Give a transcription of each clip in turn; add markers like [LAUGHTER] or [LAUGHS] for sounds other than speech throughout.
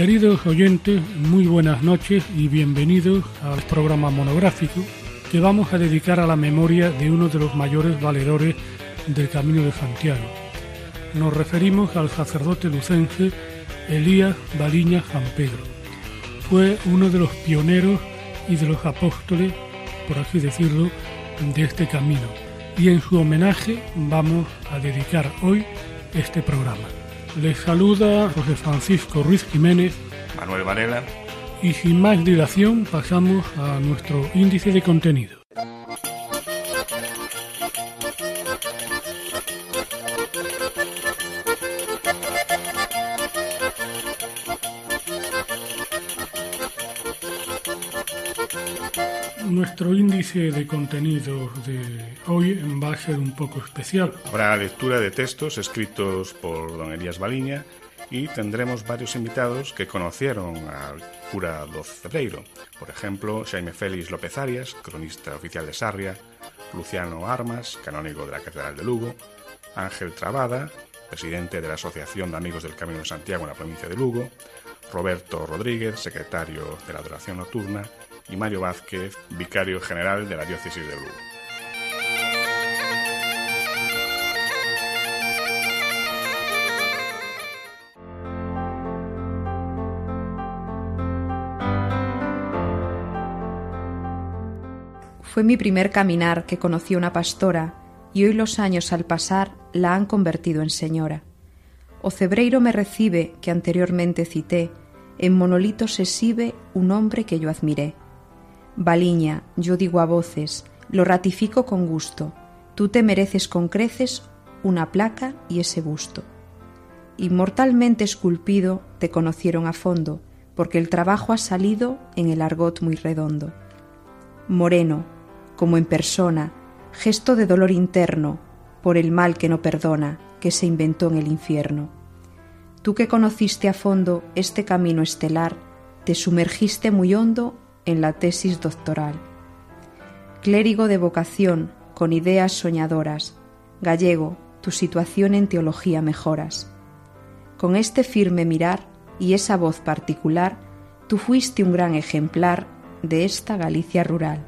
Queridos oyentes, muy buenas noches y bienvenidos al programa monográfico que vamos a dedicar a la memoria de uno de los mayores valedores del Camino de Santiago. Nos referimos al sacerdote lucense Elías Baliña San Pedro. Fue uno de los pioneros y de los apóstoles, por así decirlo, de este camino. Y en su homenaje vamos a dedicar hoy este programa. Les saluda José Francisco Ruiz Jiménez, Manuel Varela. Y sin más dilación pasamos a nuestro índice de contenido. Nuestro índice de contenido de hoy va a ser un poco especial. Habrá lectura de textos escritos por don Elías Baliña y tendremos varios invitados que conocieron al cura do Cebreiro. Por ejemplo, Jaime Félix López Arias, cronista oficial de Sarria, Luciano Armas, canónigo de la Catedral de Lugo, Ángel Trabada, presidente de la Asociación de Amigos del Camino de Santiago en la provincia de Lugo, Roberto Rodríguez, secretario de la Adoración Nocturna, y Mario Vázquez, vicario general de la diócesis de Lugo. Fue mi primer caminar que conocí una pastora y hoy los años al pasar la han convertido en señora. O Cebreiro me recibe, que anteriormente cité, en monolito se exhibe un hombre que yo admiré. Baliña, yo digo a voces, lo ratifico con gusto, tú te mereces con creces una placa y ese busto. Inmortalmente esculpido te conocieron a fondo, porque el trabajo ha salido en el argot muy redondo. Moreno, como en persona, gesto de dolor interno, por el mal que no perdona, que se inventó en el infierno. Tú que conociste a fondo este camino estelar, te sumergiste muy hondo en la tesis doctoral. Clérigo de vocación, con ideas soñadoras, gallego, tu situación en teología mejoras. Con este firme mirar y esa voz particular, tú fuiste un gran ejemplar de esta Galicia rural.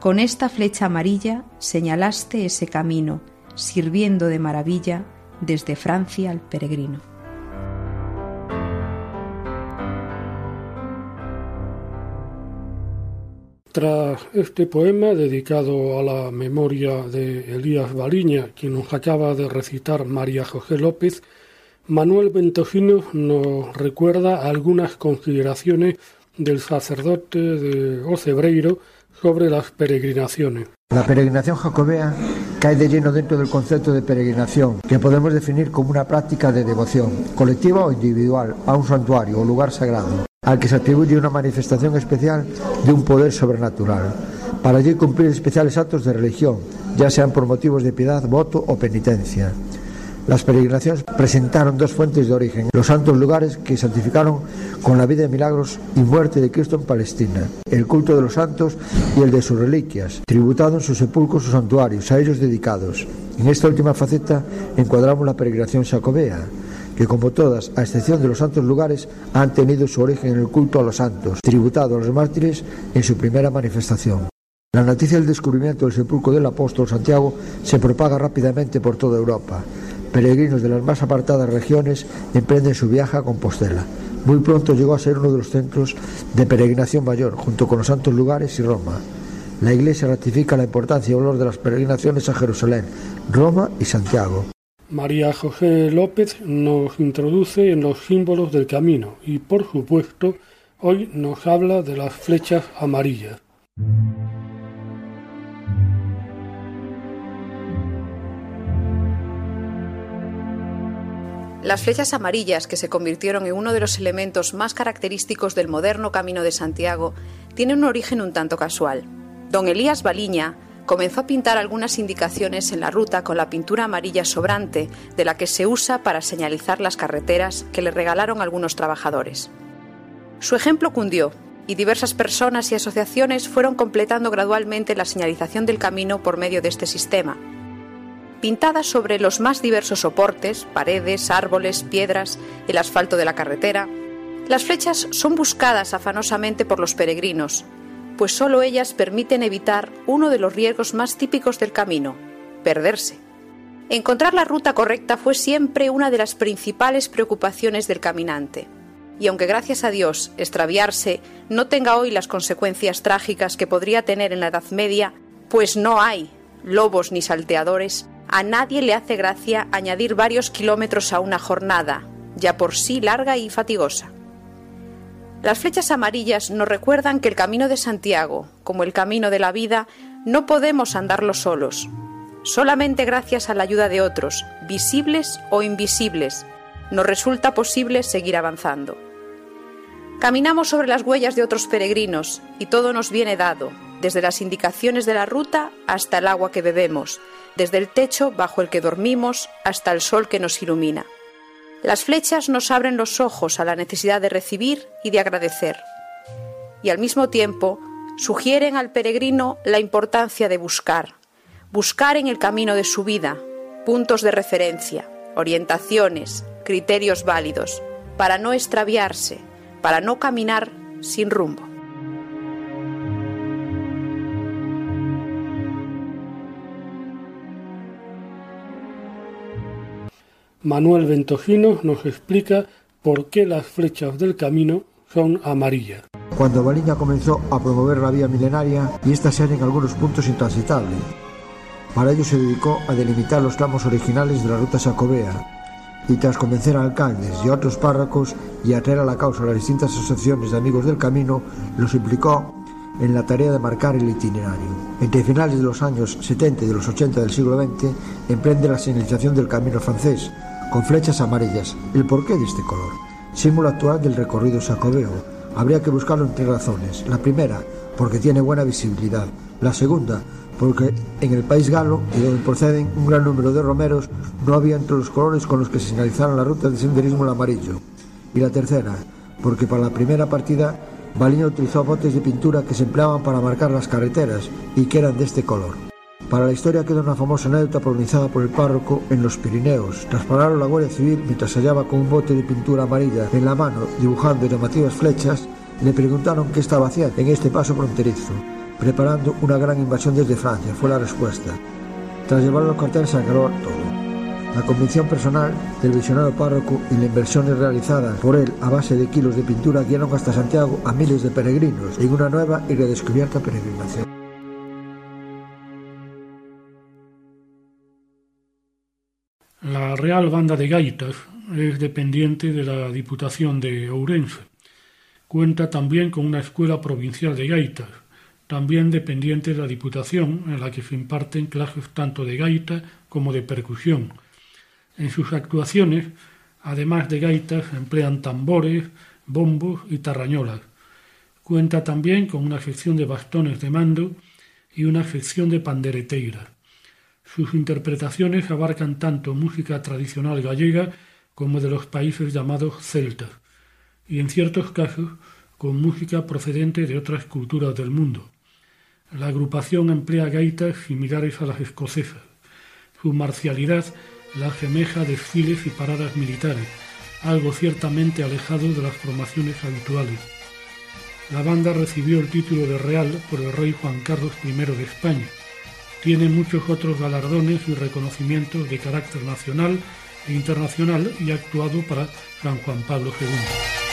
Con esta flecha amarilla señalaste ese camino, sirviendo de maravilla desde Francia al peregrino. Tras este poema dedicado a la memoria de Elías Baliña, quien nos acaba de recitar María José López, Manuel Ventosino nos recuerda algunas consideraciones del sacerdote de Ocebreiro sobre las peregrinaciones. La peregrinación jacobea cae de lleno dentro del concepto de peregrinación, que podemos definir como una práctica de devoción, colectiva o individual, a un santuario o lugar sagrado, al que se atribuye una manifestación especial de un poder sobrenatural, para allí cumplir especiales actos de religión, ya sean por motivos de piedad, voto o penitencia. Las peregrinaciones presentaron dos fuentes de origen, los santos lugares que santificaron con la vida de milagros y muerte de Cristo en Palestina, el culto de los santos y el de sus reliquias, tributado en sus sepulcros o santuarios, a ellos dedicados. En esta última faceta encuadramos la peregrinación sacobea, que como todas, a excepción de los santos lugares, han tenido su origen en el culto a los santos, tributado a los mártires en su primera manifestación. La noticia del descubrimiento del sepulcro del apóstol Santiago se propaga rápidamente por toda Europa peregrinos de las más apartadas regiones emprenden su viaje a Compostela. Muy pronto llegó a ser uno de los centros de peregrinación mayor, junto con los santos lugares y Roma. La Iglesia ratifica la importancia y valor de las peregrinaciones a Jerusalén, Roma y Santiago. María José López nos introduce en los símbolos del camino y, por supuesto, hoy nos habla de las flechas amarillas. Las flechas amarillas, que se convirtieron en uno de los elementos más característicos del moderno Camino de Santiago, tienen un origen un tanto casual. Don Elías Baliña comenzó a pintar algunas indicaciones en la ruta con la pintura amarilla sobrante de la que se usa para señalizar las carreteras que le regalaron algunos trabajadores. Su ejemplo cundió y diversas personas y asociaciones fueron completando gradualmente la señalización del camino por medio de este sistema. Pintadas sobre los más diversos soportes, paredes, árboles, piedras, el asfalto de la carretera, las flechas son buscadas afanosamente por los peregrinos, pues solo ellas permiten evitar uno de los riesgos más típicos del camino, perderse. Encontrar la ruta correcta fue siempre una de las principales preocupaciones del caminante. Y aunque gracias a Dios extraviarse no tenga hoy las consecuencias trágicas que podría tener en la Edad Media, pues no hay lobos ni salteadores, a nadie le hace gracia añadir varios kilómetros a una jornada, ya por sí larga y fatigosa. Las flechas amarillas nos recuerdan que el camino de Santiago, como el camino de la vida, no podemos andarlo solos. Solamente gracias a la ayuda de otros, visibles o invisibles, nos resulta posible seguir avanzando. Caminamos sobre las huellas de otros peregrinos y todo nos viene dado, desde las indicaciones de la ruta hasta el agua que bebemos, desde el techo bajo el que dormimos hasta el sol que nos ilumina. Las flechas nos abren los ojos a la necesidad de recibir y de agradecer. Y al mismo tiempo sugieren al peregrino la importancia de buscar, buscar en el camino de su vida puntos de referencia, orientaciones, criterios válidos, para no extraviarse, para no caminar sin rumbo. Manuel Ventojino nos explica por qué las flechas del camino son amarillas. Cuando Baliña comenzó a promover la vía milenaria y estas eran en algunos puntos intransitables. Para ello se dedicó a delimitar los tramos originales de la ruta sacobea y tras convencer a alcaldes y a otros párrocos y atraer a la causa a las distintas asociaciones de amigos del camino, los implicó en la tarea de marcar el itinerario. Entre finales de los años 70 y de los 80 del siglo XX, emprende la señalización del camino francés, con flechas amarillas. ¿El porqué de este color? Símbolo actual del recorrido sacobeo. Habría que buscarlo en tres razones. La primera, porque tiene buena visibilidad. La segunda, porque en el país galo, de donde proceden un gran número de romeros, no había entre los colores con los que se señalizaron la ruta de senderismo el amarillo. Y la tercera, porque para la primera partida Baliña utilizó botes de pintura que se empleaban para marcar las carreteras y que eran de este color. Para la historia queda una famosa anécdota pronunciada por el párroco en los Pirineos. Tras parar la Guardia Civil mientras hallaba con un bote de pintura amarilla en la mano dibujando llamativas flechas, le preguntaron qué estaba haciendo en este paso fronterizo. Preparando una gran invasión desde Francia, fue la respuesta. Tras llevar los carteles se aclaró todo. La convicción personal del visionario párroco y las inversiones realizadas por él a base de kilos de pintura guiaron hasta Santiago a miles de peregrinos en una nueva y redescubierta peregrinación. La Real Banda de Gaitas es dependiente de la Diputación de Ourense. Cuenta también con una escuela provincial de gaitas, también dependiente de la Diputación, en la que se imparten clases tanto de gaita como de percusión. En sus actuaciones, además de gaitas, emplean tambores, bombos y tarrañolas. Cuenta también con una sección de bastones de mando y una sección de pandereteiras. Sus interpretaciones abarcan tanto música tradicional gallega como de los países llamados celtas, y en ciertos casos con música procedente de otras culturas del mundo. La agrupación emplea gaitas similares a las escocesas. Su marcialidad la asemeja desfiles y paradas militares, algo ciertamente alejado de las formaciones habituales. La banda recibió el título de Real por el rey Juan Carlos I de España tiene muchos otros galardones y reconocimientos de carácter nacional e internacional y ha actuado para San Juan Pablo II.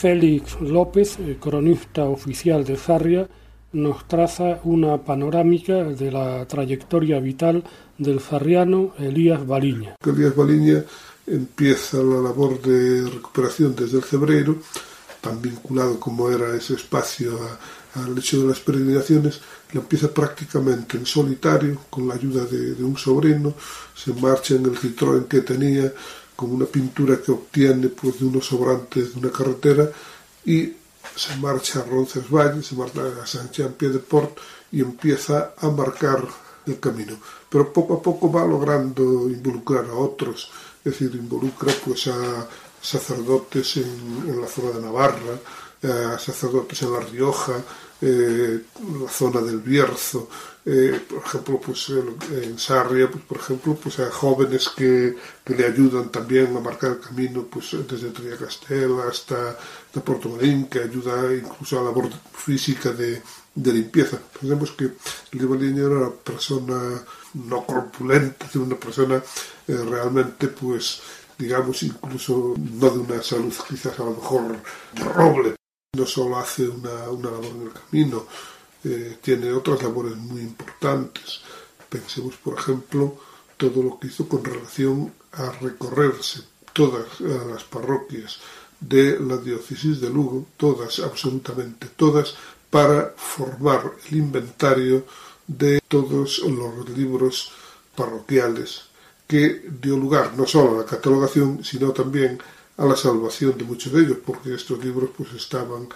Félix López, cronista oficial de Zarria, nos traza una panorámica de la trayectoria vital del zarriano Elías Baliña. Elías Baliña empieza la labor de recuperación desde el Cebreiro, tan vinculado como era ese espacio al hecho de las peregrinaciones, lo empieza prácticamente en solitario, con la ayuda de, de un sobrino, se marcha en el Citroën que tenía, con una pintura que obtiene pues, de unos sobrantes de una carretera, y se marcha a Roncesvalles, se marcha a Saint-Jean-Pied-de-Port y empieza a marcar el camino. Pero poco a poco va logrando involucrar a otros, es decir, involucra pues a sacerdotes en, en la zona de Navarra, a sacerdotes en La Rioja, eh, la zona del Bierzo, eh, por ejemplo, pues en Sarria, pues, por ejemplo, pues a jóvenes que, que, le ayudan también a marcar el camino, pues desde Triacastel hasta de Puerto Marín, que ayuda incluso a la labor física de, de limpieza. Pensemos que el Baliño era una persona no corpulenta, una persona eh, realmente, pues, digamos, incluso no de una salud quizás a lo mejor de roble. No solo hace una, labor en el camino, eh, tiene otras labores muy importantes. Pensemos, por ejemplo, todo lo que hizo con relación a recorrerse todas las parroquias de la diócesis de Lugo, todas, absolutamente todas, para formar el inventario de todos los libros parroquiales que dio lugar no solo a la catalogación, sino también a la salvación de muchos de ellos, porque estos libros pues estaban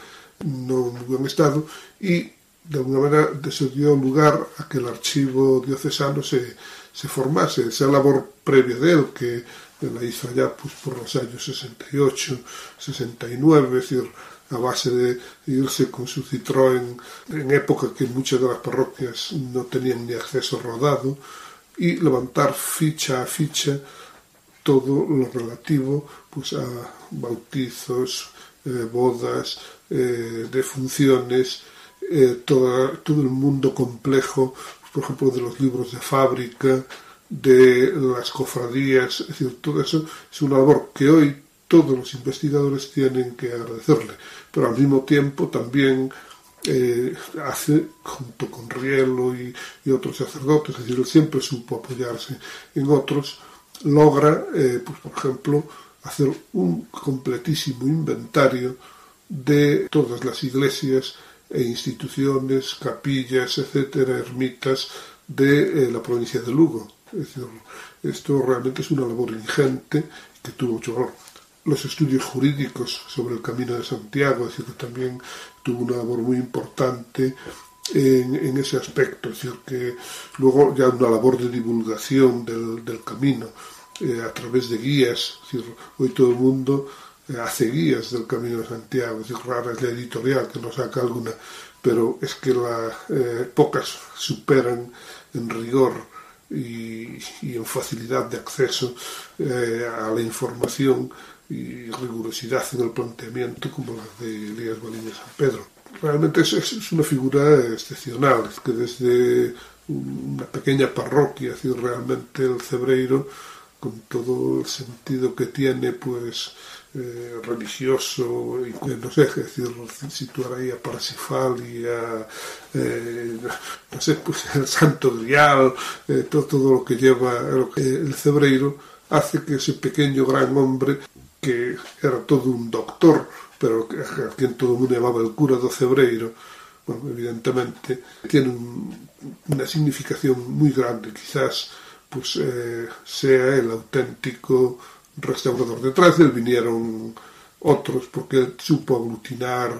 no en buen estado y de alguna manera eso dio lugar a que el archivo diocesano se, se formase, esa labor previa de él que la hizo allá pues, por los años 68, 69, es decir, a base de irse con su Citroën en época que muchas de las parroquias no tenían ni acceso rodado y levantar ficha a ficha todo lo relativo pues a bautizos, eh, bodas, eh, defunciones, eh, todo, el mundo complejo, por ejemplo, de los libros de fábrica, de las cofradías, es decir, todo eso es una labor que hoy todos los investigadores tienen que agradecerle, pero al mismo tiempo también eh, hace, junto con Rielo y, y, otros sacerdotes, es decir, él siempre supo apoyarse en otros, logra, eh, pues, por ejemplo, hacer un completísimo inventario de todas las iglesias e instituciones, capillas, etcétera, ermitas de eh, la provincia de Lugo. Esto realmente es una labor ingente que tuvo mucho valor. Los estudios jurídicos sobre el Camino de Santiago, que también tuvo una labor muy importante en, ese aspecto, es decir, que luego ya una labor de divulgación del camino eh, a través de guías, es decir, hoy todo el mundo eh, hace guías del Camino de Santiago, es decir, rara es la editorial que no saca alguna, pero es que la, eh, pocas superan en rigor y, y en facilidad de acceso eh, a la información y rigurosidad en el planteamiento como la de Elías Baliña San Pedro. Realmente es, es, una figura excepcional, es que desde una pequeña parroquia, es decir, realmente el Cebreiro, con todo el sentido que tiene, pues eh, religioso, y, no sé, es decir, situar ahí a Parsifal y a, eh, no sé, pues [LAUGHS] el Santo Grial, eh, todo, todo, lo que lleva el Cebreiro, hace que ese pequeño gran hombre, que era todo un doctor, pero a quien todo el mundo llamaba el cura do Cebreiro, bueno, evidentemente tiene un, una significación muy grande, quizás pues eh, sea el auténtico restaurador. Detrás de él vinieron otros porque él supo aglutinar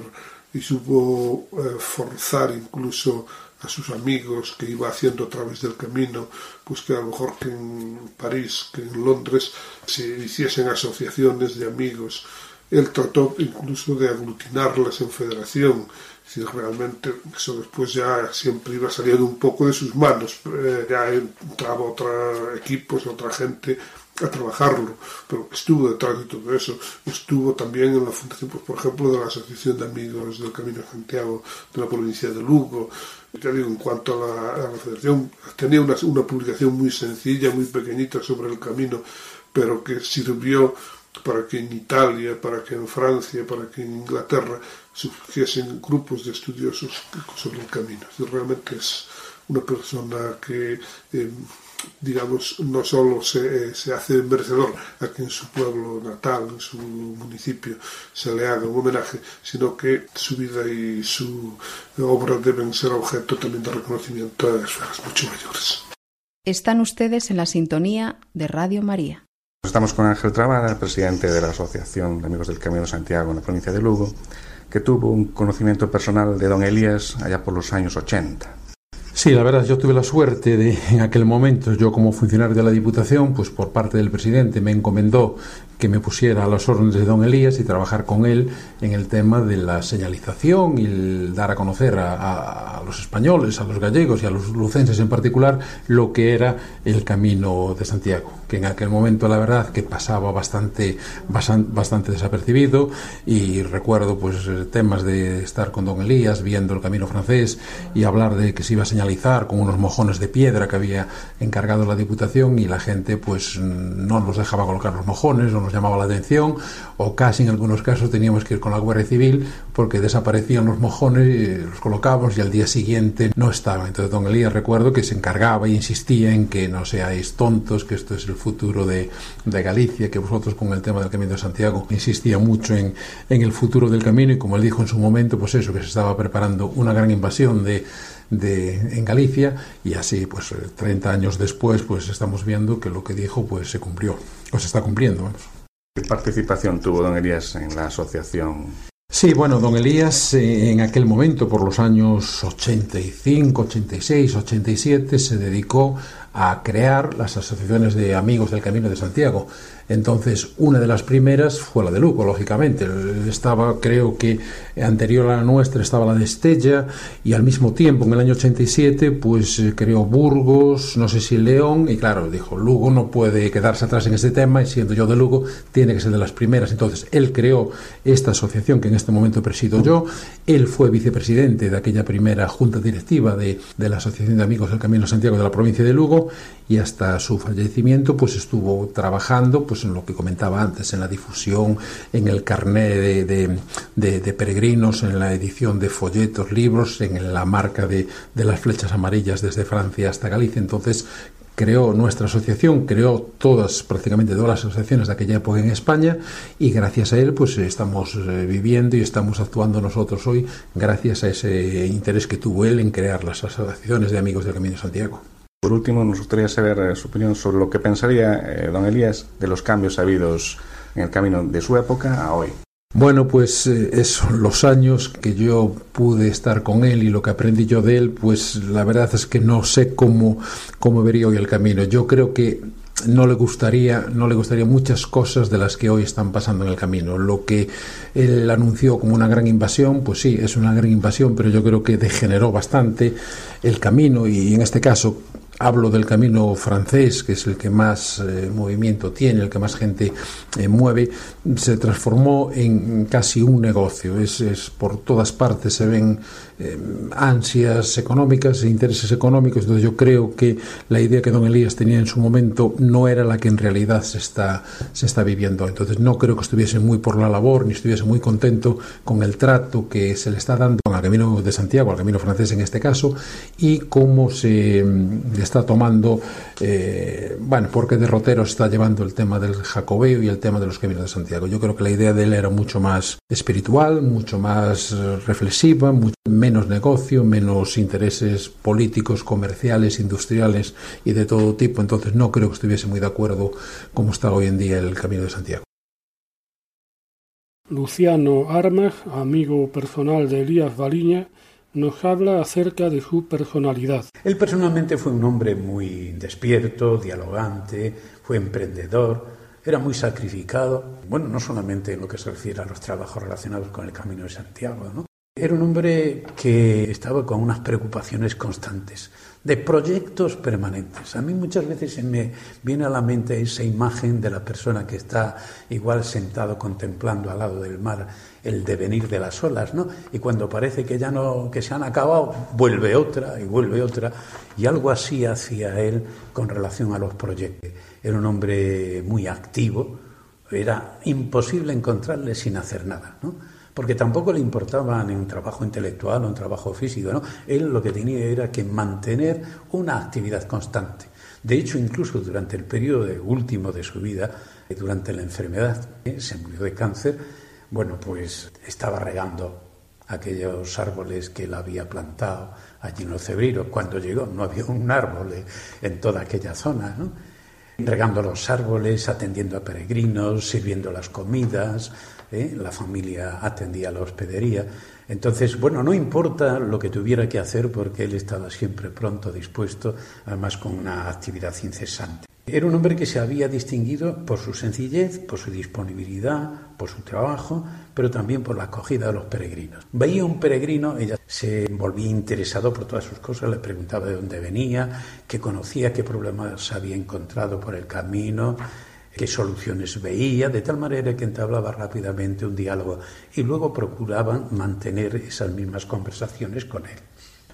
y supo eh, forzar incluso a sus amigos que iba haciendo a través del camino, pues que a lo mejor que en París, que en Londres se hiciesen asociaciones de amigos. Él trató incluso de aglutinarlas en federación, si realmente eso después ya siempre iba saliendo un poco de sus manos, eh, ya entraba otro equipos, otra gente a trabajarlo, pero estuvo detrás de todo eso, estuvo también en la fundación, pues, por ejemplo, de la Asociación de Amigos del Camino de Santiago de la provincia de Lugo, ya digo, en cuanto a la, a la federación, tenía una, una publicación muy sencilla, muy pequeñita sobre el camino, pero que sirvió para que en Italia, para que en Francia, para que en Inglaterra surgiesen grupos de estudiosos sobre el camino. Realmente es una persona que, eh, digamos, no solo se, se, hace merecedor a que en su pueblo natal, en su municipio, se le haga un homenaje, sino que su vida y su obra deben ser objeto también de reconocimiento a esferas mucho mayores. Están ustedes en la sintonía de Radio María. Estamos con Ángel Travada, presidente de la Asociación de Amigos del Camino de Santiago en la provincia de Lugo, que tuvo un conocimiento personal de don Elías allá por los años 80. Sí, la verdad, yo tuve la suerte de, en aquel momento, yo como funcionario de la Diputación, pues por parte del presidente me encomendó que me pusiera a las órdenes de don Elías y trabajar con él en el tema de la señalización y dar a conocer a, a, los españoles, a los gallegos y a los lucenses en particular lo que era el camino de Santiago, que en aquel momento la verdad que pasaba bastante, bastante desapercibido y recuerdo pues temas de estar con don Elías viendo el camino francés y hablar de que se iba a señalizar con unos mojones de piedra que había encargado la Diputación y la gente pues no nos dejaba colocar los mojones, no nos llamaba la atención o casi en algunos casos teníamos que ir con la Guardia Civil porque desaparecían los mojones, y los colocábamos y al día siguiente no estaban. Entonces don Elías recuerdo que se encargaba e insistía en que no seáis tontos, que esto es el futuro de, de Galicia, que vosotros con el tema del Camino de Santiago insistía mucho en, en el futuro del camino y como él dijo en su momento, pues eso, que se estaba preparando una gran invasión de de, en Galicia y así pues 30 años después pues estamos viendo que lo que dijo pues se cumplió o se está cumpliendo. Vamos. ¿Qué participación tuvo don Elías en la asociación? Sí, bueno, don Elías eh, en aquel momento, por los años 85, 86, 87, se dedicó a crear las asociaciones de amigos del Camino de Santiago. Entonces, una de las primeras fue la de Lugo, lógicamente. Estaba, creo que anterior a la nuestra estaba la de Estella y al mismo tiempo, en el año 87, pues eh, creó Burgos, no sé si León, y claro, dijo, Lugo no puede quedarse atrás en este tema y siendo yo de Lugo, tiene que ser de las primeras. Entonces, él creó esta asociación que en este momento presido yo. Él fue vicepresidente de aquella primera junta directiva de, de la Asociación de Amigos del Camino Santiago de la provincia de Lugo y hasta su fallecimiento pues estuvo trabajando pues en lo que comentaba antes en la difusión en el carnet de, de, de, de peregrinos en la edición de folletos libros en la marca de, de las flechas amarillas desde Francia hasta Galicia entonces creó nuestra asociación, creó todas, prácticamente todas las asociaciones de aquella época en España y gracias a él pues estamos eh, viviendo y estamos actuando nosotros hoy gracias a ese interés que tuvo él en crear las asociaciones de amigos del Camino de Santiago. Por último, nos gustaría saber eh, su opinión sobre lo que pensaría eh, don Elías de los cambios habidos en el camino de su época a hoy. Bueno, pues eh, eso, los años que yo pude estar con él y lo que aprendí yo de él, pues la verdad es que no sé cómo, cómo vería hoy el camino. Yo creo que no le gustaría no le gustaría muchas cosas de las que hoy están pasando en el camino lo que él anunció como una gran invasión pues sí es una gran invasión pero yo creo que degeneró bastante el camino y en este caso Hablo del camino francés, que es el que más eh, movimiento tiene, el que más gente eh, mueve, se transformó en casi un negocio. Es, es por todas partes se ven eh, ansias económicas e intereses económicos. Entonces yo creo que la idea que don Elías tenía en su momento no era la que en realidad se está, se está viviendo. Entonces no creo que estuviese muy por la labor ni estuviese muy contento con el trato que se le está dando al Camino de Santiago, al Camino francés en este caso, y cómo se mm, está tomando, eh, bueno, porque derrotero está llevando el tema del jacobeo y el tema de los caminos de Santiago. Yo creo que la idea de él era mucho más espiritual, mucho más reflexiva, mucho menos negocio, menos intereses políticos, comerciales, industriales y de todo tipo. Entonces no creo que estuviese muy de acuerdo cómo está hoy en día el Camino de Santiago. Luciano Armas, amigo personal de Elías Baliña, nos habla acerca de su personalidad. Él personalmente fue un hombre muy despierto, dialogante, fue emprendedor, era muy sacrificado, bueno, no solamente en lo que se refiere a los trabajos relacionados con el Camino de Santiago, ¿no? Era un hombre que estaba con unas preocupaciones constantes, de proyectos permanentes. A mí muchas veces se me viene a la mente esa imagen de la persona que está igual sentado contemplando al lado del mar el devenir de las olas, ¿no? Y cuando parece que ya no que se han acabado, vuelve otra y vuelve otra y algo así hacía él con relación a los proyectos. Era un hombre muy activo, era imposible encontrarle sin hacer nada, ¿no? Porque tampoco le importaba ni un trabajo intelectual o un trabajo físico, ¿no? Él lo que tenía era que mantener una actividad constante. De hecho, incluso durante el periodo último de su vida, durante la enfermedad, ¿eh? se murió de cáncer, bueno, pues estaba regando aquellos árboles que él había plantado allí en los Cebreros. Cuando llegó no había un árbol en toda aquella zona, regando los árboles, atendiendo a peregrinos, sirviendo las comidas, ¿eh? la familia atendía la hospedería. Entonces, bueno, no importa lo que tuviera que hacer porque él estaba siempre pronto, dispuesto, además con una actividad incesante. Era un hombre que se había distinguido por su sencillez, por su disponibilidad, por su trabajo, pero también por la acogida de los peregrinos. Veía un peregrino, ella se volvía interesado por todas sus cosas, le preguntaba de dónde venía, qué conocía, qué problemas había encontrado por el camino, qué soluciones veía, de tal manera que entablaba rápidamente un diálogo y luego procuraban mantener esas mismas conversaciones con él.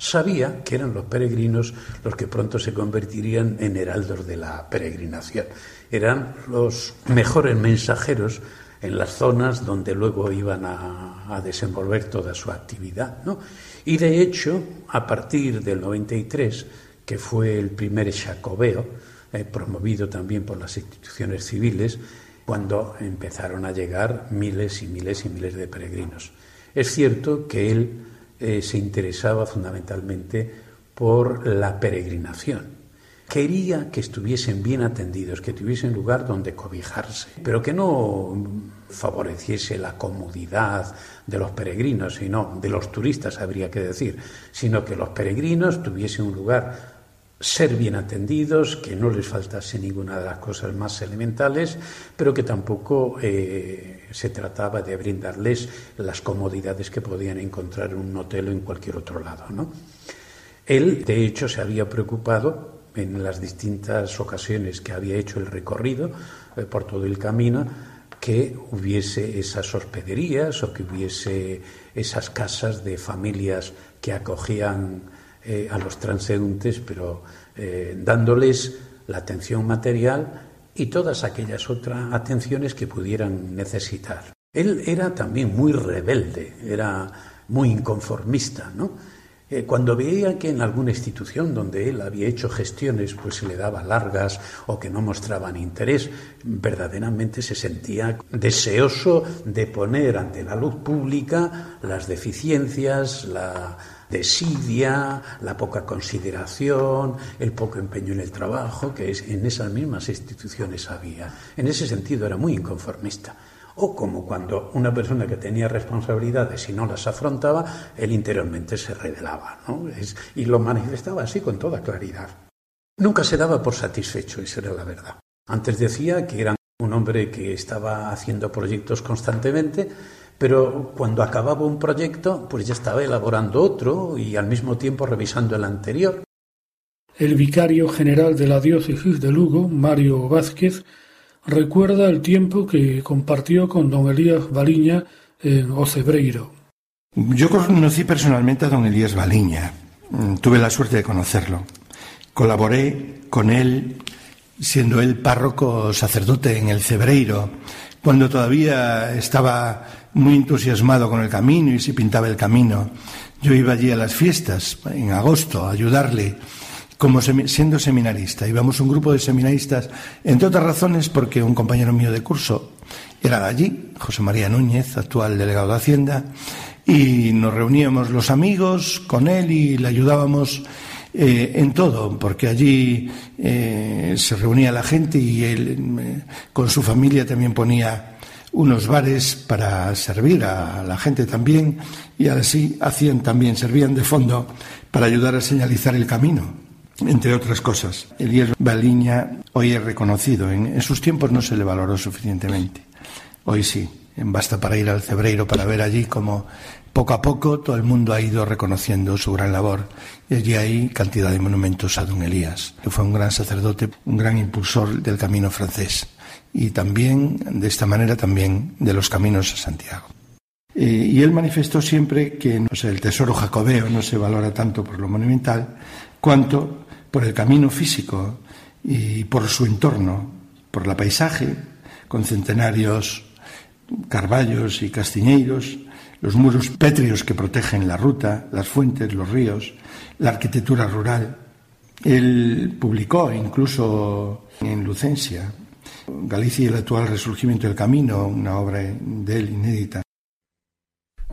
Sabía que eran los peregrinos los que pronto se convertirían en heraldos de la peregrinación. Eran los mejores mensajeros en las zonas donde luego iban a, desenvolver toda su actividad. Y de hecho, a partir del 93, que fue el primer jacobeo, eh, promovido también por las instituciones civiles, cuando empezaron a llegar miles y miles y miles de peregrinos. Es cierto que él eh, se interesaba fundamentalmente por la peregrinación. Quería que estuviesen bien atendidos, que tuviesen lugar donde cobijarse, pero que no favoreciese la comodidad de los peregrinos, sino de los turistas, habría que decir, sino que los peregrinos tuviesen un lugar ser bien atendidos, que no les faltase ninguna de las cosas más elementales, pero que tampoco eh, se trataba de brindarles las comodidades que podían encontrar en un hotel o en cualquier otro lado. ¿no? Él, de hecho, se había preocupado en las distintas ocasiones que había hecho el recorrido eh, por todo el camino, que hubiese esas hospederías o que hubiese esas casas de familias que acogían eh, a los transeúntes, pero eh, dándoles la atención material y todas aquellas otras atenciones que pudieran necesitar. Él era también muy rebelde, era muy inconformista, ¿no? Eh, cuando veía que en alguna institución donde él había hecho gestiones pues se le daba largas o que no mostraban interés, verdaderamente se sentía deseoso de poner ante la luz pública las deficiencias, la, desidia, la poca consideración, el poco empeño en el trabajo que es, en esas mismas instituciones había. En ese sentido era muy inconformista. O como cuando una persona que tenía responsabilidades y no las afrontaba, él interiormente se revelaba ¿no? y lo manifestaba así con toda claridad. Nunca se daba por satisfecho, esa era la verdad. Antes decía que era un hombre que estaba haciendo proyectos constantemente, pero cuando acababa un proyecto, pues ya estaba elaborando otro y al mismo tiempo revisando el anterior. El vicario general de la diócesis de Lugo, Mario Vázquez, recuerda el tiempo que compartió con don Elías Baliña en Ocebreiro. Yo conocí personalmente a don Elías Baliña. Mm, tuve la suerte de conocerlo. Colaboré con él siendo él párroco sacerdote en el Cebreiro, cuando todavía estaba muy entusiasmado con el camino y se pintaba el camino. Yo iba allí a las fiestas en agosto a ayudarle como siendo seminarista. Íbamos un grupo de seminaristas, entre otras razones porque un compañero mío de curso era de allí, José María Núñez, actual delegado de Hacienda, y nos reuníamos los amigos con él y le ayudábamos eh, en todo, porque allí eh, se reunía la gente y él eh, con su familia también ponía unos bares para servir a la gente también y así hacían también, servían de fondo para ayudar a señalizar el camino, entre otras cosas. Elías Baliña hoy es reconocido, en, sus tiempos no se le valoró suficientemente, hoy sí. Basta para ir al Cebreiro para ver allí cómo poco a poco todo el mundo ha ido reconociendo su gran labor y allí hay cantidad de monumentos a don Elías, que fue un gran sacerdote, un gran impulsor del camino francés y también, de esta manera, también de los caminos a Santiago. Eh, y él manifestó siempre que el tesoro jacobeo no se valora tanto por lo monumental cuanto por el camino físico y por su entorno, por la paisaje, con centenarios carballos y castiñeiros, los muros pétreos que protegen la ruta, las fuentes, los ríos, la arquitectura rural. Él publicó incluso en Lucencia Galicia y el actual resurgimiento del camino, una obra de él inédita.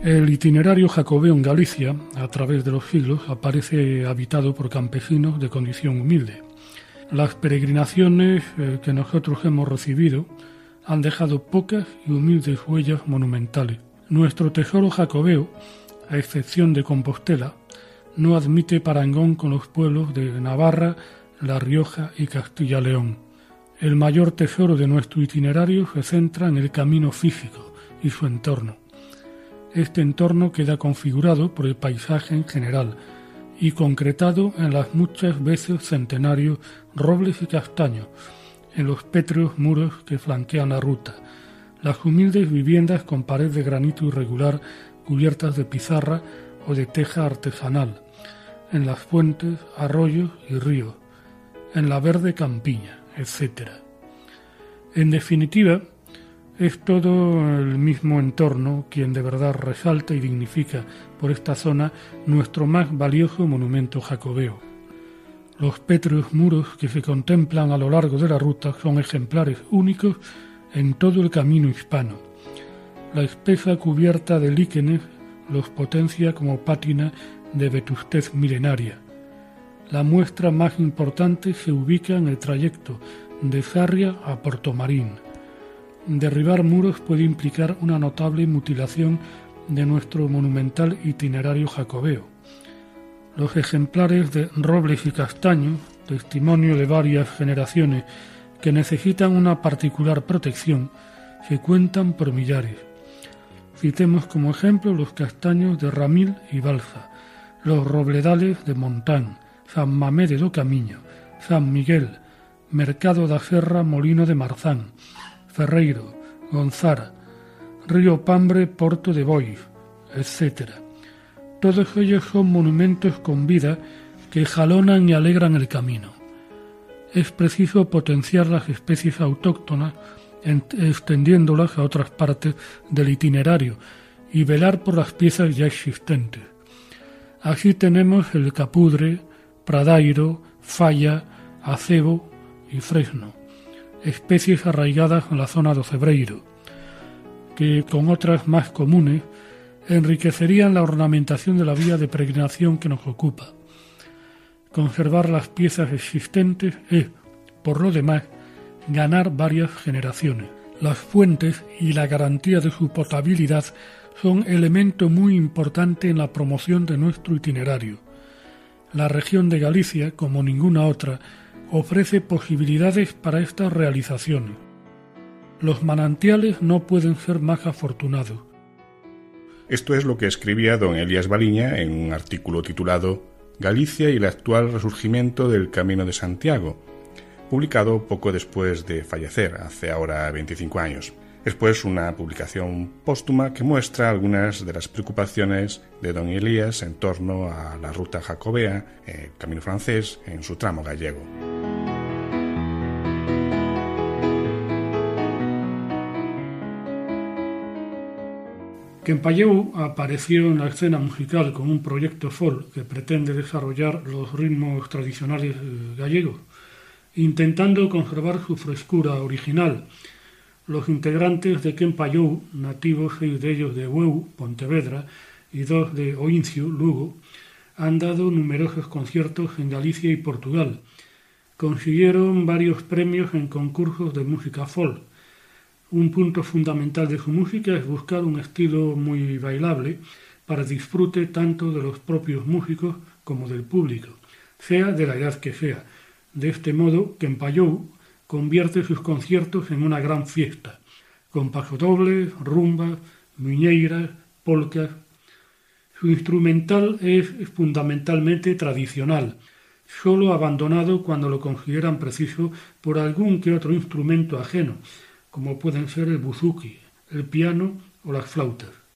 El itinerario jacobeo en Galicia, a través de los siglos, aparece habitado por campesinos de condición humilde. Las peregrinaciones eh, que nosotros hemos recibido han dejado pocas y humildes huellas monumentales. Nuestro tesoro jacobeo, a excepción de Compostela, no admite parangón con los pueblos de Navarra, La Rioja y Castilla-León. El mayor tesoro de nuestro itinerario se centra en el camino físico y su entorno. Este entorno queda configurado por el paisaje en general y concretado en las muchas veces centenarios robles y castaños, en los pétreos muros que flanquean la ruta, las humildes viviendas con pared de granito irregular cubiertas de pizarra o de teja artesanal, en las fuentes, arroyos y ríos, en la verde campiña, etc. En definitiva, es todo el mismo entorno quien de verdad resalta y dignifica por esta zona nuestro más valioso monumento jacobeo. Los pétreos muros que se contemplan a lo largo de la ruta son ejemplares únicos en todo el camino hispano. La espesa cubierta de líquenes los potencia como pátina de vetustez milenaria. La muestra más importante se ubica en el trayecto de Sarria a Portomarín. Derribar muros puede implicar una notable mutilación de nuestro monumental itinerario jacobeo. Los ejemplares de robles y castaños, testimonio de varias generaciones que necesitan una particular protección, se cuentan por millares. Citemos como ejemplo los castaños de Ramil y Balsa, los robledales de Montán, San Mamé de do Camiño, San Miguel, Mercado da Serra Molino de Marzán, Ferreiro, Gonzara, Río Pambre Porto de Bois, etc. Todos ellos son monumentos con vida que jalonan y alegran el camino. Es preciso potenciar las especies autóctonas extendiéndolas a otras partes del itinerario y velar por las piezas ya existentes. Así tenemos el capudre, pradairo, falla, acebo y fresno, especies arraigadas en la zona de Cebreiro, que con otras más comunes enriquecerían la ornamentación de la vía de peregrinación que nos ocupa. Conservar las piezas existentes es, por lo demás, ganar varias generaciones. Las fuentes y la garantía de su potabilidad son elemento muy importante en la promoción de nuestro itinerario. La región de Galicia, como ninguna otra, ofrece posibilidades para estas realizaciones. Los manantiales no pueden ser más afortunados. Esto es lo que escribía don Elías Baliña en un artículo titulado Galicia y el actual resurgimiento del Camino de Santiago, publicado poco después de fallecer, hace ahora 25 años. Después una publicación póstuma que muestra algunas de las preocupaciones de don Elías en torno a la ruta jacobea, el camino francés, en su tramo gallego. Kempayeu apareció en la escena musical con un proyecto folk que pretende desarrollar los ritmos tradicionales eh, gallegos intentando conservar su frescura original. Los integrantes de Kempayou, nativos seis de ellos de Hueu, Pontevedra, y dos de Oincio, Lugo, han dado numerosos conciertos en Galicia y Portugal. Consiguieron varios premios en concursos de música folk. Un punto fundamental de su música es buscar un estilo muy bailable para disfrute tanto de los propios músicos como del público, sea de la edad que sea de este modo, Kempayou convierte sus conciertos en una gran fiesta, con pasodobles, rumbas, muñeiras, polcas. Su instrumental es fundamentalmente tradicional, solo abandonado cuando lo consideran preciso por algún que otro instrumento ajeno, como pueden ser el buzuki, el piano o las flautas.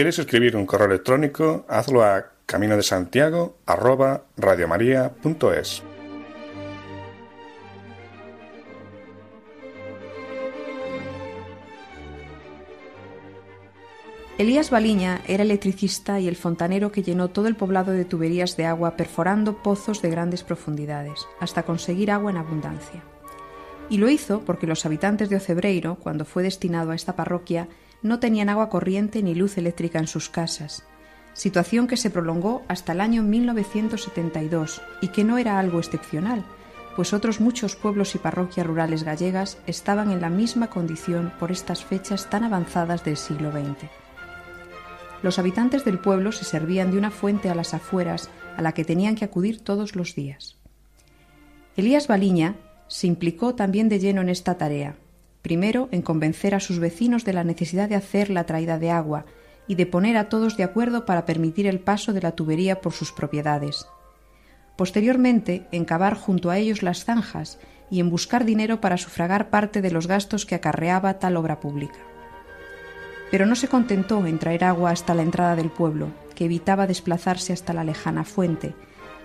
Quieres escribir un correo electrónico, hazlo a camino de Santiago arroba. Elías Baliña era electricista y el fontanero que llenó todo el poblado de tuberías de agua perforando pozos de grandes profundidades, hasta conseguir agua en abundancia. Y lo hizo porque los habitantes de Ocebreiro, cuando fue destinado a esta parroquia, no tenían agua corriente ni luz eléctrica en sus casas, situación que se prolongó hasta el año 1972 y que no era algo excepcional, pues otros muchos pueblos y parroquias rurales gallegas estaban en la misma condición por estas fechas tan avanzadas del siglo XX los habitantes del pueblo se servían de una fuente a las afueras a la que tenían que acudir todos los días. Elías Baliña se implicó también de lleno en esta tarea, primero en convencer a sus vecinos de la necesidad de hacer la traída de agua y de poner a todos de acuerdo para permitir el paso de la tubería por sus propiedades. Posteriormente, en cavar junto a ellos las zanjas y en buscar dinero para sufragar parte de los gastos que acarreaba tal obra pública pero no se contentó en traer agua hasta la entrada del pueblo, que evitaba desplazarse hasta la lejana fuente,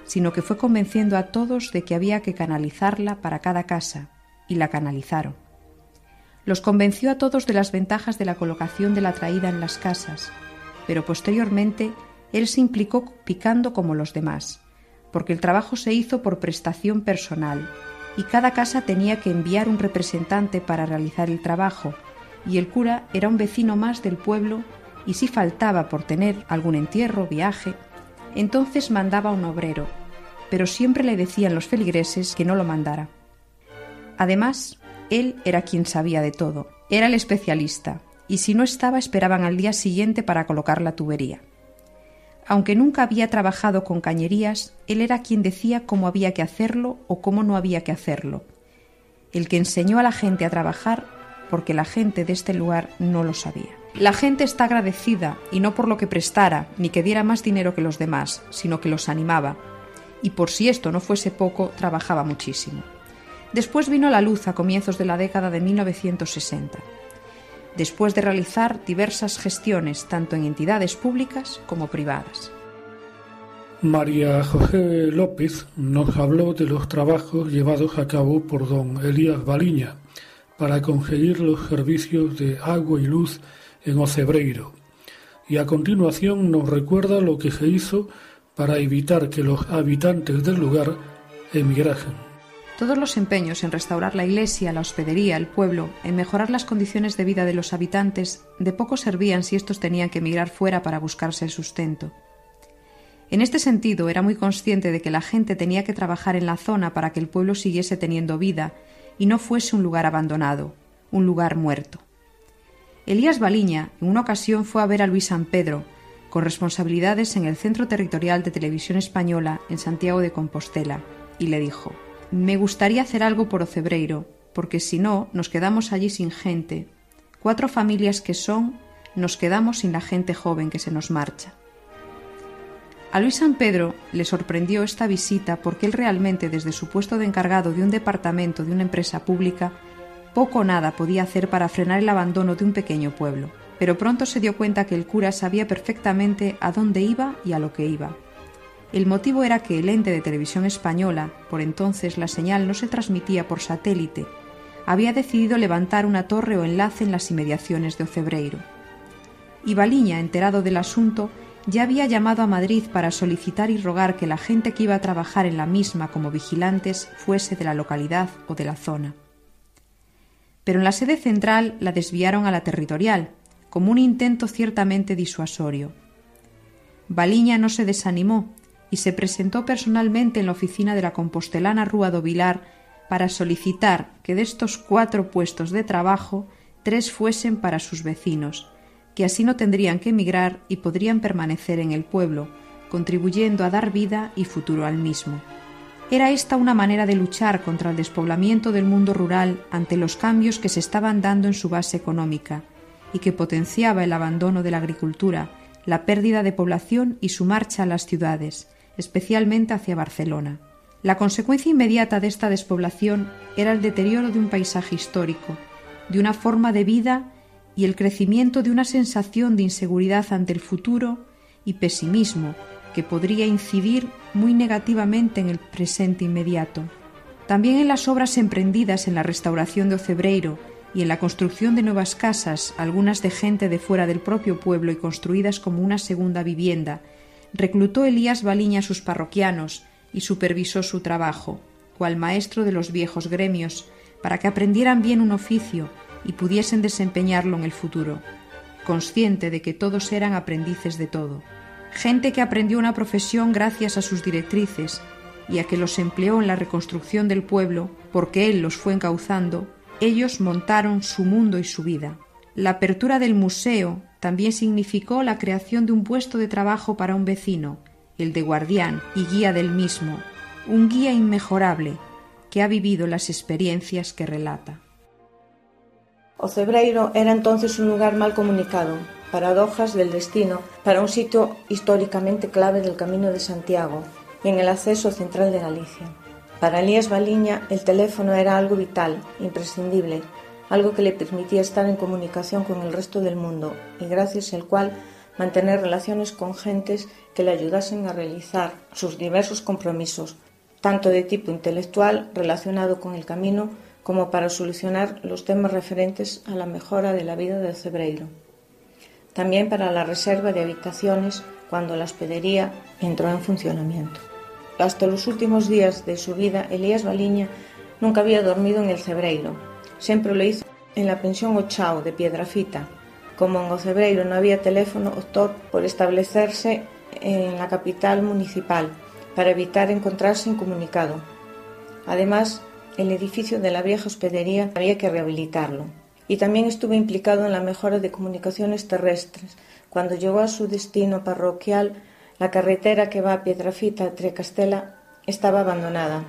sino que fue convenciendo a todos de que había que canalizarla para cada casa, y la canalizaron. Los convenció a todos de las ventajas de la colocación de la traída en las casas, pero posteriormente él se implicó picando como los demás, porque el trabajo se hizo por prestación personal, y cada casa tenía que enviar un representante para realizar el trabajo, y el cura era un vecino más del pueblo y si faltaba por tener algún entierro, viaje, entonces mandaba un obrero, pero siempre le decían los feligreses que no lo mandara. Además, él era quien sabía de todo, era el especialista, y si no estaba esperaban al día siguiente para colocar la tubería. Aunque nunca había trabajado con cañerías, él era quien decía cómo había que hacerlo o cómo no había que hacerlo, el que enseñó a la gente a trabajar porque la gente de este lugar no lo sabía. La gente está agradecida, y no por lo que prestara, ni que diera más dinero que los demás, sino que los animaba, y por si esto no fuese poco, trabajaba muchísimo. Después vino la luz a comienzos de la década de 1960, después de realizar diversas gestiones tanto en entidades públicas como privadas. María José López nos habló de los trabajos llevados a cabo por don Elías Baliña, para conseguir los servicios de agua y luz en Ocebreiro, y a continuación nos recuerda lo que se hizo para evitar que los habitantes del lugar emigrasen. Todos los empeños en restaurar la iglesia, la hospedería, el pueblo, en mejorar las condiciones de vida de los habitantes, de poco servían si estos tenían que emigrar fuera para buscarse el sustento. En este sentido, era muy consciente de que la gente tenía que trabajar en la zona para que el pueblo siguiese teniendo vida y no fuese un lugar abandonado, un lugar muerto. Elías Baliña en una ocasión fue a ver a Luis San Pedro, con responsabilidades en el Centro Territorial de Televisión Española en Santiago de Compostela, y le dijo Me gustaría hacer algo por Ocebreiro, porque si no, nos quedamos allí sin gente. Cuatro familias que son, nos quedamos sin la gente joven que se nos marcha. A Luis San Pedro le sorprendió esta visita porque él realmente desde su puesto de encargado de un departamento de una empresa pública poco o nada podía hacer para frenar el abandono de un pequeño pueblo, pero pronto se dio cuenta que el cura sabía perfectamente a dónde iba y a lo que iba. El motivo era que el ente de televisión española, por entonces la señal no se transmitía por satélite, había decidido levantar una torre o enlace en las inmediaciones de Ocebreiro. Y Baliña, enterado del asunto, ya había llamado a Madrid para solicitar y rogar que la gente que iba a trabajar en la misma como vigilantes fuese de la localidad o de la zona. Pero en la sede central la desviaron a la territorial, como un intento ciertamente disuasorio. Baliña no se desanimó y se presentó personalmente en la oficina de la compostelana Rúa do Vilar para solicitar que de estos cuatro puestos de trabajo tres fuesen para sus vecinos, que así no tendrían que emigrar y podrían permanecer en el pueblo, contribuyendo a dar vida y futuro al mismo. Era esta una manera de luchar contra el despoblamiento del mundo rural ante los cambios que se estaban dando en su base económica y que potenciaba el abandono de la agricultura, la pérdida de población y su marcha a las ciudades, especialmente hacia Barcelona. La consecuencia inmediata de esta despoblación era el deterioro de un paisaje histórico, de una forma de vida y el crecimiento de una sensación de inseguridad ante el futuro y pesimismo que podría incidir muy negativamente en el presente inmediato. También en las obras emprendidas en la restauración de Ocebreiro y en la construcción de nuevas casas, algunas de gente de fuera del propio pueblo y construidas como una segunda vivienda, reclutó Elías Baliña a sus parroquianos y supervisó su trabajo, cual maestro de los viejos gremios, para que aprendieran bien un oficio y pudiesen desempeñarlo en el futuro, consciente de que todos eran aprendices de todo. Gente que aprendió una profesión gracias a sus directrices y a que los empleó en la reconstrucción del pueblo, porque él los fue encauzando, ellos montaron su mundo y su vida. La apertura del museo también significó la creación de un puesto de trabajo para un vecino, el de guardián y guía del mismo, un guía inmejorable que ha vivido las experiencias que relata. O Cebreiro era entonces un lugar mal comunicado, paradojas del destino, para un sitio históricamente clave del Camino de Santiago y en el acceso central de Galicia. Para Elías Baliña el teléfono era algo vital, imprescindible, algo que le permitía estar en comunicación con el resto del mundo y gracias al cual mantener relaciones con gentes que le ayudasen a realizar sus diversos compromisos, tanto de tipo intelectual relacionado con el camino como para solucionar los temas referentes a la mejora de la vida del Cebreiro. También para la reserva de habitaciones cuando la hospedería entró en funcionamiento. Hasta los últimos días de su vida, Elías Baliña nunca había dormido en el Cebreiro. Siempre lo hizo en la pensión Ochao de Piedrafita. Como en Ocebreiro no había teléfono, optó por establecerse en la capital municipal para evitar encontrarse incomunicado. Además, el edificio de la vieja hospedería había que rehabilitarlo. Y también estuvo implicado en la mejora de comunicaciones terrestres. Cuando llegó a su destino parroquial, la carretera que va a Piedrafita a Trecastela estaba abandonada.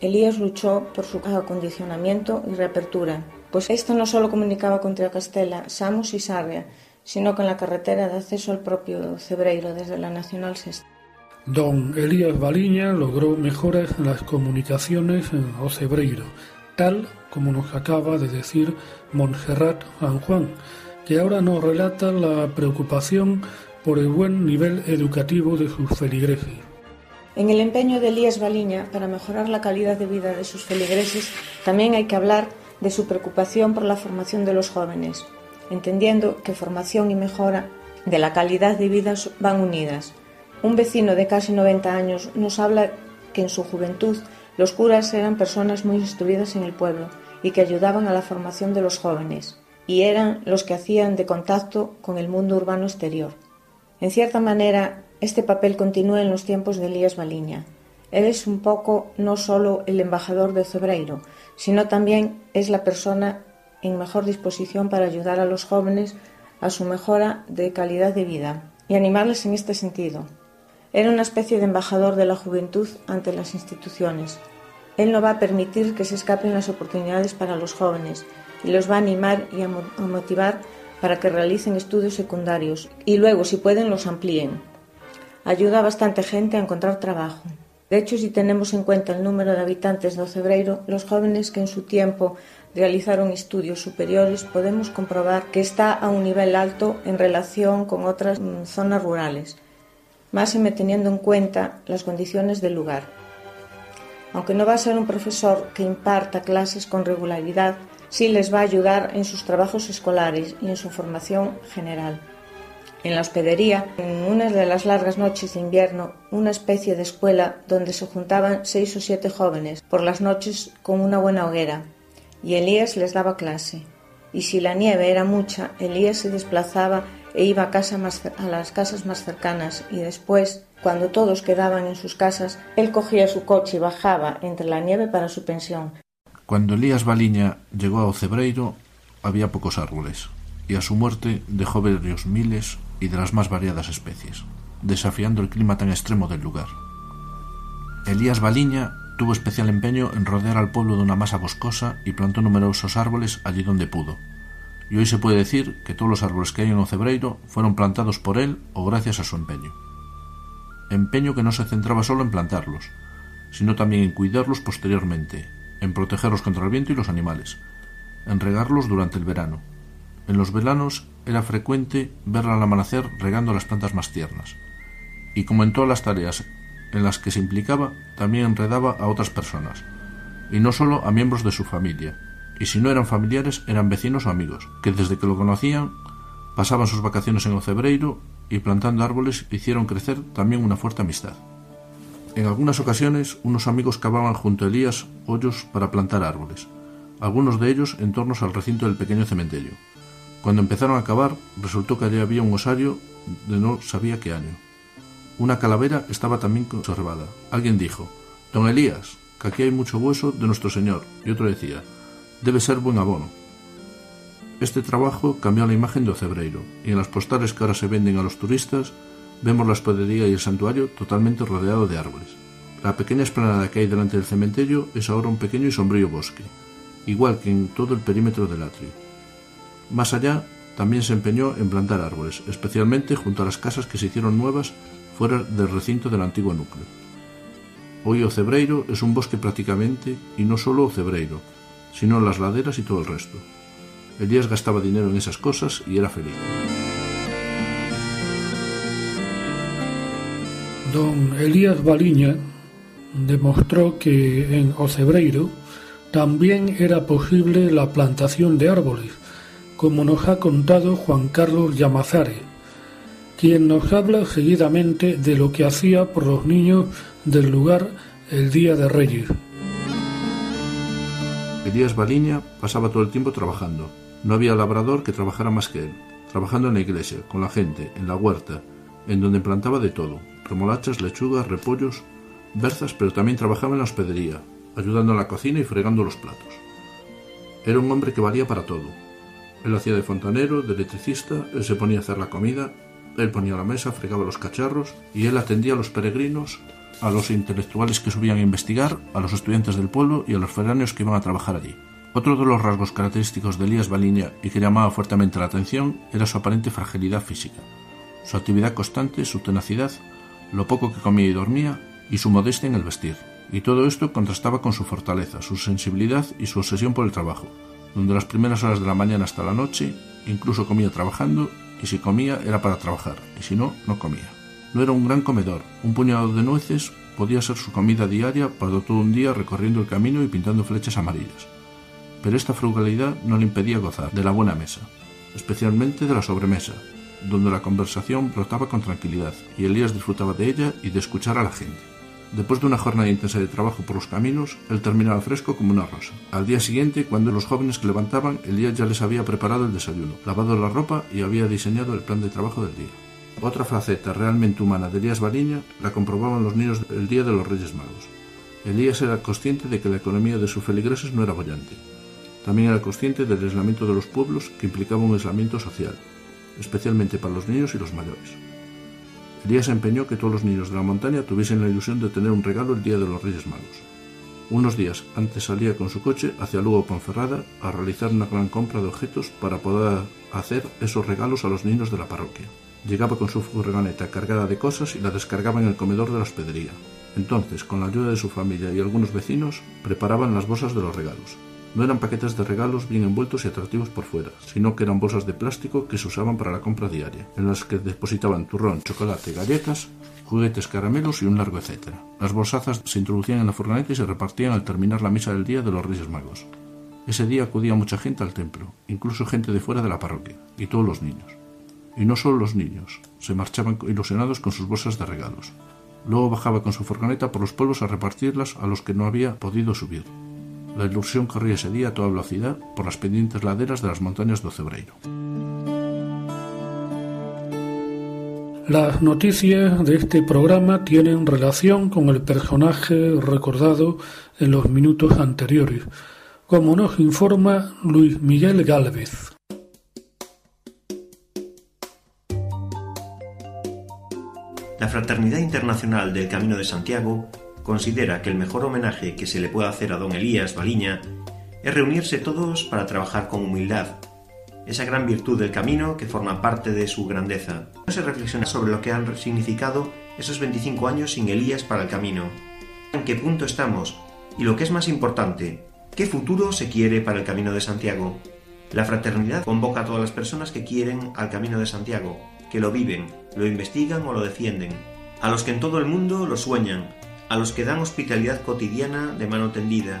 Elías luchó por su acondicionamiento y reapertura, pues esta no solo comunicaba con Trecastela, Samos y Sarria, sino con la carretera de acceso al propio Cebreiro desde la Nacional Sexta. Don Elías Baliña logró mejoras en las comunicaciones en Ocebreiro, tal como nos acaba de decir Montserrat San Juan, que ahora nos relata la preocupación por el buen nivel educativo de sus feligreses. En el empeño de Elías Baliña para mejorar la calidad de vida de sus feligreses, también hay que hablar de su preocupación por la formación de los jóvenes, entendiendo que formación y mejora de la calidad de vida van unidas. Un vecino de casi 90 años nos habla que en su juventud los curas eran personas muy instruidas en el pueblo y que ayudaban a la formación de los jóvenes, y eran los que hacían de contacto con el mundo urbano exterior. En cierta manera, este papel continúa en los tiempos de Elías Baliña. Él es un poco no solo el embajador de Cebreiro, sino también es la persona en mejor disposición para ayudar a los jóvenes a su mejora de calidad de vida y animarles en este sentido. Era una especie de embajador de la juventud ante las instituciones. Él no va a permitir que se escapen las oportunidades para los jóvenes y los va a animar y a motivar para que realicen estudios secundarios y luego, si pueden, los amplíen. Ayuda a bastante gente a encontrar trabajo. De hecho, si tenemos en cuenta el número de habitantes de Ocebreiro, los jóvenes que en su tiempo realizaron estudios superiores, podemos comprobar que está a un nivel alto en relación con otras mm, zonas rurales, más teniendo en cuenta las condiciones del lugar. Aunque no va a ser un profesor que imparta clases con regularidad, sí les va a ayudar en sus trabajos escolares y en su formación general. En la hospedería, en una de las largas noches de invierno, una especie de escuela donde se juntaban seis o siete jóvenes por las noches con una buena hoguera, y Elías les daba clase. Y si la nieve era mucha, Elías se desplazaba e iba a, las casas más cercanas y después, cuando todos quedaban en sus casas, él cogía su coche y bajaba entre la nieve para su pensión, cuando Elías Baliña llegó a Ocebreiro había pocos árboles, y a su muerte dejó varios miles y de las más variadas especies, desafiando el clima tan extremo del lugar. Elías Baliña tuvo especial empeño en rodear al pueblo de una masa boscosa y plantó numerosos árboles allí donde pudo. Y hoy se puede decir que todos los árboles que hay en Ocebreiro fueron plantados por él o gracias a su empeño. Empeño que no se centraba solo en plantarlos, sino también en cuidarlos posteriormente, en protegerlos contra el viento y los animales, en regarlos durante el verano, En los veranos era frecuente verla al amanecer regando las plantas más tiernas, y como en todas las tareas en las que se implicaba, también enredaba a otras personas, y no solo a miembros de su familia, y si no eran familiares eran vecinos o amigos, que desde que lo conocían pasaban sus vacaciones en Ocebreiro y plantando árboles hicieron crecer también una fuerte amistad. En algunas ocasiones unos amigos cavaban junto a Elías hoyos para plantar árboles, algunos de ellos en torno al recinto del pequeño cementerio. Cuando empezaron a cavar, resultó que allí había un osario de no sabía qué año. Una calavera estaba también conservada. Alguien dijo, Don Elías, que aquí hay mucho hueso de nuestro Señor. Y otro decía, debe ser buen abono. Este trabajo cambió la imagen de Ocebreiro, y en las postales que ahora se venden a los turistas vemos la hospedería y el santuario totalmente rodeado de árboles. La pequeña esplanada que hay delante del cementerio es ahora un pequeño y sombrío bosque, igual que en todo el perímetro del atrio. Más allá, también se empeñó en plantar árboles, especialmente junto a las casas que se hicieron nuevas fuera del recinto del antiguo núcleo. Hoy Ocebreiro es un bosque prácticamente, y no solo Ocebreiro, sino las laderas y todo el resto. Elías gastaba dinero en esas cosas y era feliz. Don Elías Baliña demostró que en Ocebreiro también era posible la plantación de árboles, como nos ha contado Juan Carlos Llamazares, quien nos habla seguidamente de lo que hacía por los niños del lugar el Día de Reyes. Elías Baliña pasaba todo el tiempo trabajando. No había labrador que trabajara más que él, trabajando en la iglesia, con la gente, en la huerta, en donde plantaba de todo, remolachas, lechugas, repollos, berzas, pero también trabajaba en la hospedería, ayudando en la cocina y fregando los platos. Era un hombre que valía para todo. Él hacía de fontanero, de electricista, él se ponía a hacer la comida, él ponía la mesa, fregaba los cacharros y él atendía a los peregrinos, a los intelectuales que subían a investigar, a los estudiantes del pueblo y a los foráneos que iban a trabajar allí. Otro de los rasgos característicos de Elías Baliña y que llamaba fuertemente la atención era su aparente fragilidad física, su actividad constante, su tenacidad, lo poco que comía y dormía y su modestia en el vestir. Y todo esto contrastaba con su fortaleza, su sensibilidad y su obsesión por el trabajo, donde las primeras horas de la mañana hasta la noche incluso comía trabajando y si comía era para trabajar y si no, no comía. No era un gran comedor, un puñado de nueces podía ser su comida diaria para todo un día recorriendo el camino y pintando flechas amarillas pero esta frugalidad no le impedía gozar de la buena mesa, especialmente de la sobremesa, donde la conversación brotaba con tranquilidad y Elías disfrutaba de ella y de escuchar a la gente. Después de una jornada intensa de trabajo por los caminos, él terminaba fresco como una rosa. Al día siguiente, cuando los jóvenes que levantaban, Elías ya les había preparado el desayuno, lavado la ropa y había diseñado el plan de trabajo del día. Otra faceta realmente humana de Elías Baliña la comprobaban los niños el día de los Reyes Magos. Elías era consciente de que la economía de sus feligreses no era bollante, también era consciente del aislamiento de los pueblos que implicaba un aislamiento social, especialmente para los niños y los mayores. Elías empeñó que todos los niños de la montaña tuviesen la ilusión de tener un regalo el día de los Reyes Magos. Unos días antes salía con su coche hacia Lugo Ponferrada a realizar una gran compra de objetos para poder hacer esos regalos a los niños de la parroquia. Llegaba con su furgoneta cargada de cosas y la descargaba en el comedor de la hospedería. Entonces, con la ayuda de su familia y algunos vecinos, preparaban las bolsas de los regalos. No eran paquetes de regalos bien envueltos y atractivos por fuera, sino que eran bolsas de plástico que se usaban para la compra diaria, en las que depositaban turrón, chocolate, galletas, juguetes, caramelos y un largo etcétera. Las bolsazas se introducían en la furgoneta y se repartían al terminar la misa del día de los Reyes Magos. Ese día acudía mucha gente al templo, incluso gente de fuera de la parroquia, y todos los niños. Y no solo los niños, se marchaban ilusionados con sus bolsas de regalos. Luego bajaba con su furgoneta por los pueblos a repartirlas a los que no había podido subir. La ilusión corría ese día a toda velocidad por las pendientes laderas de las montañas de Ocebreiro. Las noticias de este programa tienen relación con el personaje recordado en los minutos anteriores, como nos informa Luis Miguel Gálvez. La Fraternidad Internacional del Camino de Santiago considera que el mejor homenaje que se le puede hacer a don Elías Baliña es reunirse todos para trabajar con humildad, esa gran virtud del camino que forma parte de su grandeza. Se reflexiona sobre lo que han significado esos 25 años sin Elías para el camino, en qué punto estamos y lo que es más importante, qué futuro se quiere para el camino de Santiago. La fraternidad convoca a todas las personas que quieren al Camino de Santiago, que lo viven, lo investigan o lo defienden, a los que en todo el mundo lo sueñan, a los que dan hospitalidad cotidiana de mano tendida,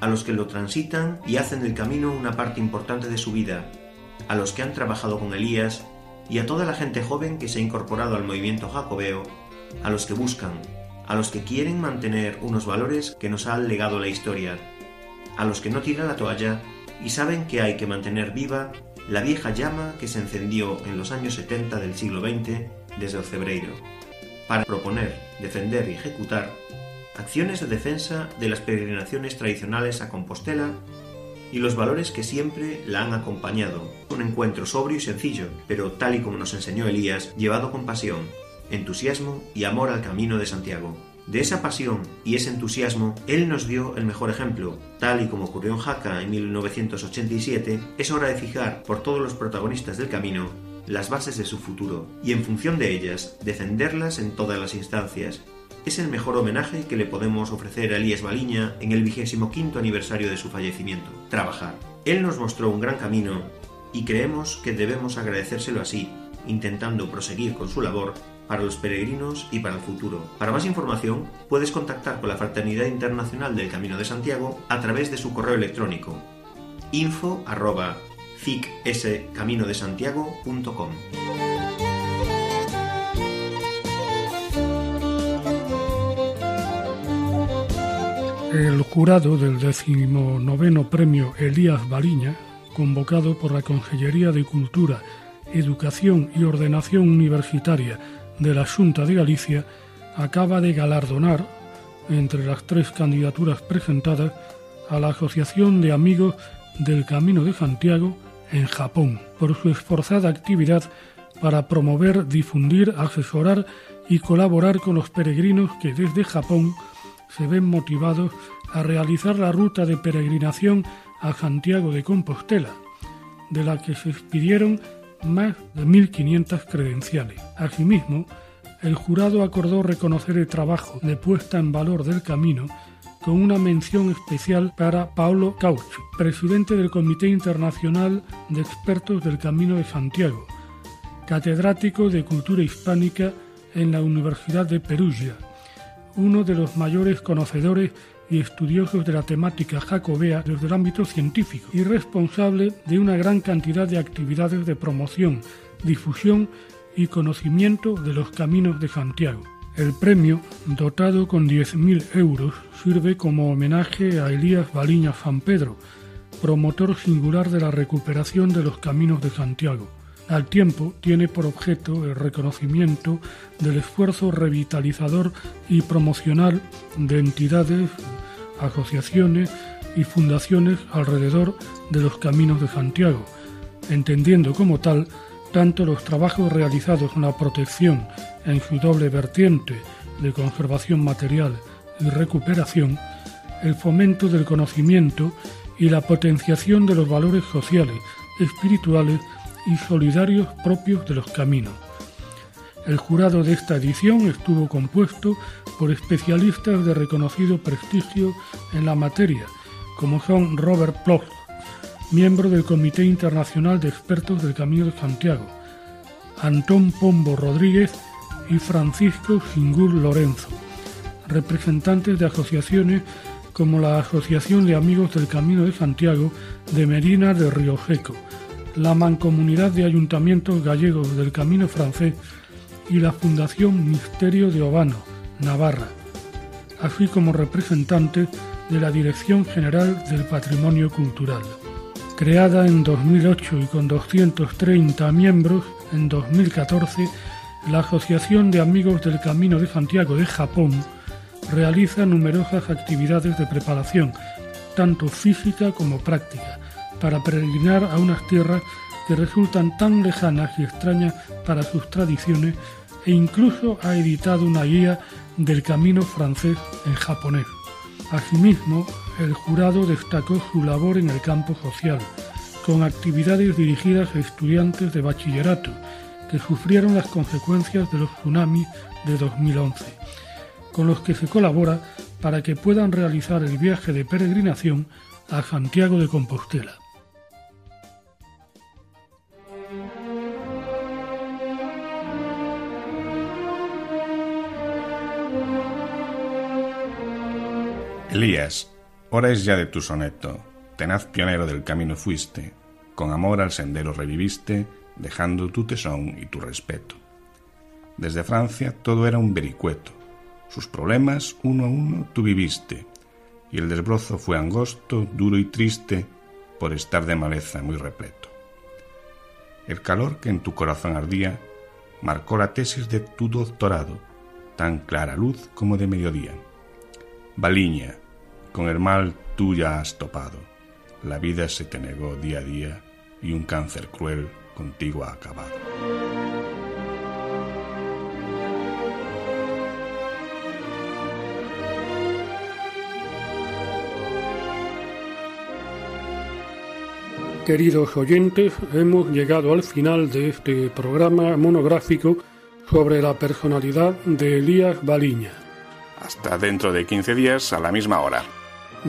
a los que lo transitan y hacen del camino una parte importante de su vida, a los que han trabajado con Elías y a toda la gente joven que se ha incorporado al movimiento jacobeo, a los que buscan, a los que quieren mantener unos valores que nos ha legado la historia, a los que no tiran la toalla y saben que hay que mantener viva la vieja llama que se encendió en los años 70 del siglo XX desde el Cebreiro, para proponer, defender y ejecutar acciones de defensa de las peregrinaciones tradicionales a Compostela y los valores que siempre la han acompañado. Un encuentro sobrio y sencillo, pero tal y como nos enseñó Elías, llevado con pasión, entusiasmo y amor al camino de Santiago. De esa pasión y ese entusiasmo, él nos dio el mejor ejemplo. Tal y como ocurrió en Jaca en 1987, es hora de fijar por todos los protagonistas del camino las bases de su futuro y en función de ellas defenderlas en todas las instancias. Es el mejor homenaje que le podemos ofrecer a Elías Baliña en el vigésimo quinto aniversario de su fallecimiento. Trabajar. Él nos mostró un gran camino y creemos que debemos agradecérselo así, intentando proseguir con su labor para los peregrinos y para el futuro. Para más información, puedes contactar con la Fraternidad Internacional del Camino de Santiago a través de su correo electrónico info ficscaminodesantiago.com. El jurado del decimonoveno premio Elías Baliña, convocado por la Consellería de Cultura, Educación y Ordenación Universitaria de la Junta de Galicia, acaba de galardonar, entre las tres candidaturas presentadas, a la Asociación de Amigos del Camino de Santiago en Japón por su esforzada actividad para promover, difundir, asesorar y colaborar con los peregrinos que desde Japón se ven motivados a realizar la ruta de peregrinación a Santiago de Compostela, de la que se expidieron más de 1.500 credenciales. Asimismo, el jurado acordó reconocer el trabajo de puesta en valor del camino con una mención especial para Paolo Cauch, presidente del Comité Internacional de Expertos del Camino de Santiago, catedrático de Cultura Hispánica en la Universidad de Perugia, uno de los mayores conocedores y estudiosos de la temática jacobea desde el ámbito científico y responsable de una gran cantidad de actividades de promoción, difusión y conocimiento de los caminos de Santiago. El premio, dotado con 10.000 euros, sirve como homenaje a Elías Baliña San Pedro, promotor singular de la recuperación de los caminos de Santiago. Al tiempo tiene por objeto el reconocimiento del esfuerzo revitalizador y promocional de entidades, asociaciones y fundaciones alrededor de los caminos de Santiago, entendiendo como tal tanto los trabajos realizados en la protección en su doble vertiente de conservación material y recuperación, el fomento del conocimiento y la potenciación de los valores sociales, espirituales y solidarios propios de los caminos. El jurado de esta edición estuvo compuesto por especialistas de reconocido prestigio en la materia, como son Robert Plough, miembro del Comité Internacional de Expertos del Camino de Santiago, Antón Pombo Rodríguez y Francisco Singur Lorenzo, representantes de asociaciones como la Asociación de Amigos del Camino de Santiago de Medina de Río Seco, la Mancomunidad de Ayuntamientos Gallegos del Camino Francés y la Fundación Misterio de Obano, Navarra, así como representantes de la Dirección General del Patrimonio Cultural. Creada en 2008 y con 230 miembros, en 2014 la Asociación de Amigos del Camino de Santiago de Japón realiza numerosas actividades de preparación, tanto física como práctica, para peregrinar a unas tierras que resultan tan lejanas y extrañas para sus tradiciones e incluso ha editado una guía del camino francés en japonés. Asimismo, el jurado destacó su labor en el campo social, con actividades dirigidas a estudiantes de bachillerato que sufrieron las consecuencias de los tsunamis de 2011, con los que se colabora para que puedan realizar el viaje de peregrinación a Santiago de Compostela. Elías hora es ya de tu soneto, tenaz pionero del camino fuiste, con amor al sendero reviviste, dejando tu tesón y tu respeto. Desde Francia todo era un vericueto, sus problemas uno a uno tú viviste, y el desbrozo fue angosto, duro y triste, por estar de maleza muy repleto. El calor que en tu corazón ardía marcó la tesis de tu doctorado, tan clara luz como de mediodía. Baliña, con el mal tú ya has topado, la vida se te negó día a día y un cáncer cruel contigo ha acabado. Queridos oyentes, hemos llegado al final de este programa monográfico sobre la personalidad de Elías Baliña. Hasta dentro de 15 días a la misma hora.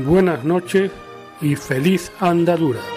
Buenas noches y feliz andadura.